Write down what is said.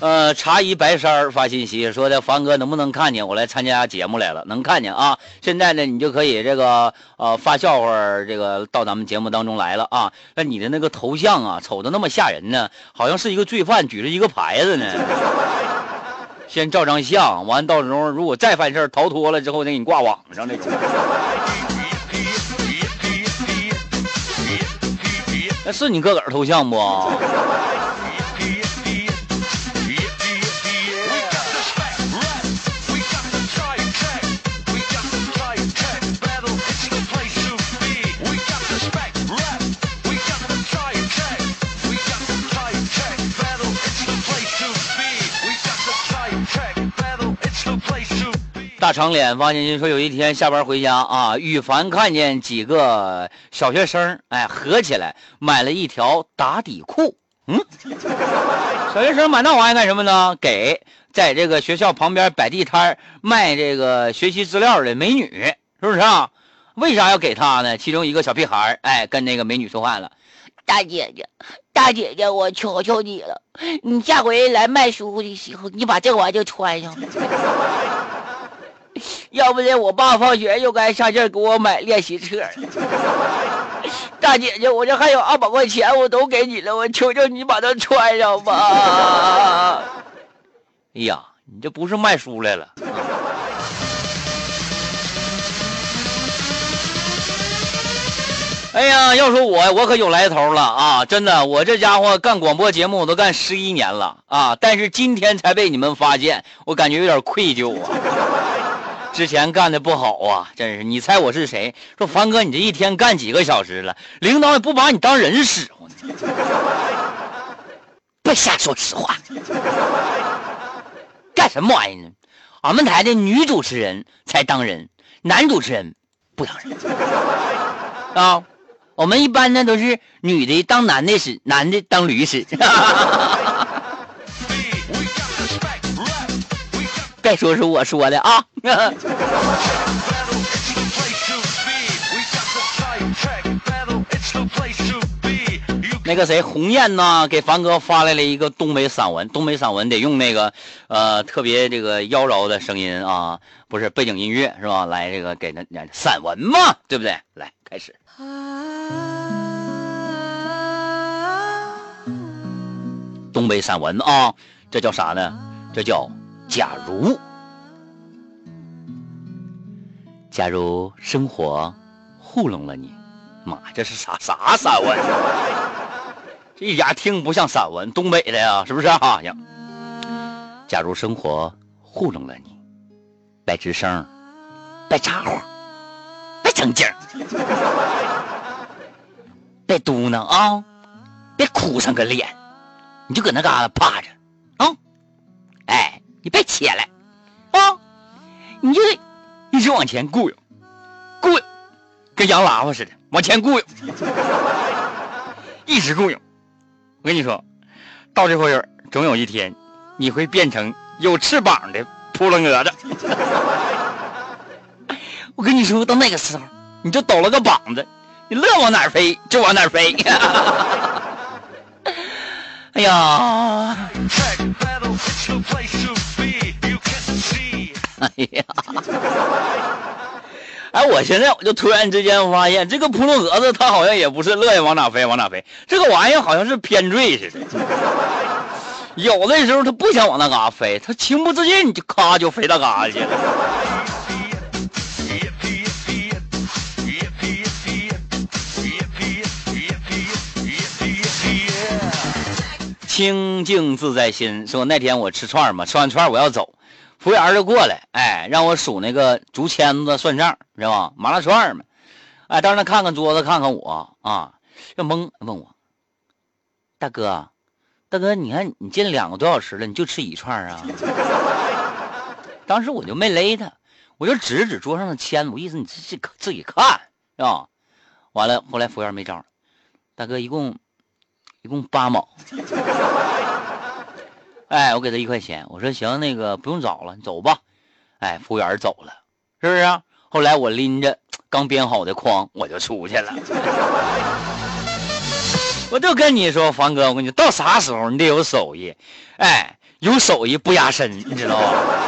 呃，茶一白衫发信息说的，凡哥能不能看见我来参加节目来了？能看见啊！现在呢，你就可以这个呃发笑话，这个到咱们节目当中来了啊！那你的那个头像啊，瞅着那么吓人呢，好像是一个罪犯举着一个牌子呢。先照张相，完到时候如果再犯事逃脱了之后，再给你挂网上那种。那是你个个儿头像不？大长脸王晶晶说，有一天下班回家啊，羽凡看见几个小学生，哎，合起来买了一条打底裤。嗯，小学生买那玩意干什么呢？给在这个学校旁边摆地摊卖这个学习资料的美女，是不是啊？为啥要给他呢？其中一个小屁孩哎，跟那个美女说话了：“大姐姐，大姐姐，我求求你了，你下回来卖书的时候，你把这玩意就穿上。”要不然我爸放学又该上这给我买练习册 大姐姐，我这还有二百块钱，我都给你了，我求求你把它穿上吧。哎呀，你这不是卖书来了。哎呀，要说我，我可有来头了啊！真的，我这家伙干广播节目我都干十一年了啊，但是今天才被你们发现，我感觉有点愧疚啊。之前干的不好啊，真是！你猜我是谁？说凡哥，你这一天干几个小时了？领导也不把你当人使唤。别瞎说实话，干什么玩意呢？俺们台的女主持人才当人，男主持人不当人 啊。我们一般呢都是女的当男的使，男的当驴使。该说是我说的啊。那个谁，鸿雁呢？给凡哥发来了一个东北散文，东北散文得用那个呃特别这个妖娆的声音啊，不是背景音乐是吧？来，这个给那散文嘛，对不对？来，开始。东北散文啊，这叫啥呢？这叫假如。假如生活糊弄了你，妈，这是啥啥散文？这一点听不像散文，东北的呀，是不是啊？呀，假如生活糊弄了你，别吱声，别咋呼，别正经，别嘟囔啊，别哭上个脸，你就搁那嘎达趴着，你别起来啊，你就得。一直往前雇悠，雇，跟洋喇叭似的往前雇悠，一直雇悠。我跟你说，到这会儿总有一天，你会变成有翅膀的扑棱蛾子。我跟你说，到那个时候，你就抖了个膀子，你乐往哪飞就往哪飞。哎呀！哎呀！哎，我现在我就突然之间发现，这个扑棱蛾子它好像也不是乐意往哪飞往哪飞，这个玩意好像是偏坠似的。有的时候它不想往那嘎飞，它情不自禁就咔就飞到嘎去了。清净自在心说那天我吃串嘛，吃完串我要走。服务员就过来，哎，让我数那个竹签子算账，知道吧？麻辣串嘛，哎，当时看看桌子，看看我啊，就懵，问我，大哥，大哥，你看你进两个多小时了，你就吃一串啊？当时我就没勒他，我就指指桌上的签子，我意思你自己自己看，是吧？完了，后来服务员没招，大哥，一共一共八毛。哎，我给他一块钱，我说行，那个不用找了，你走吧。哎，服务员走了，是不是？后来我拎着刚编好的筐，我就出去了。我就跟你说，凡哥，我跟你到啥时候你得有手艺。哎，有手艺不压身，你知道吧？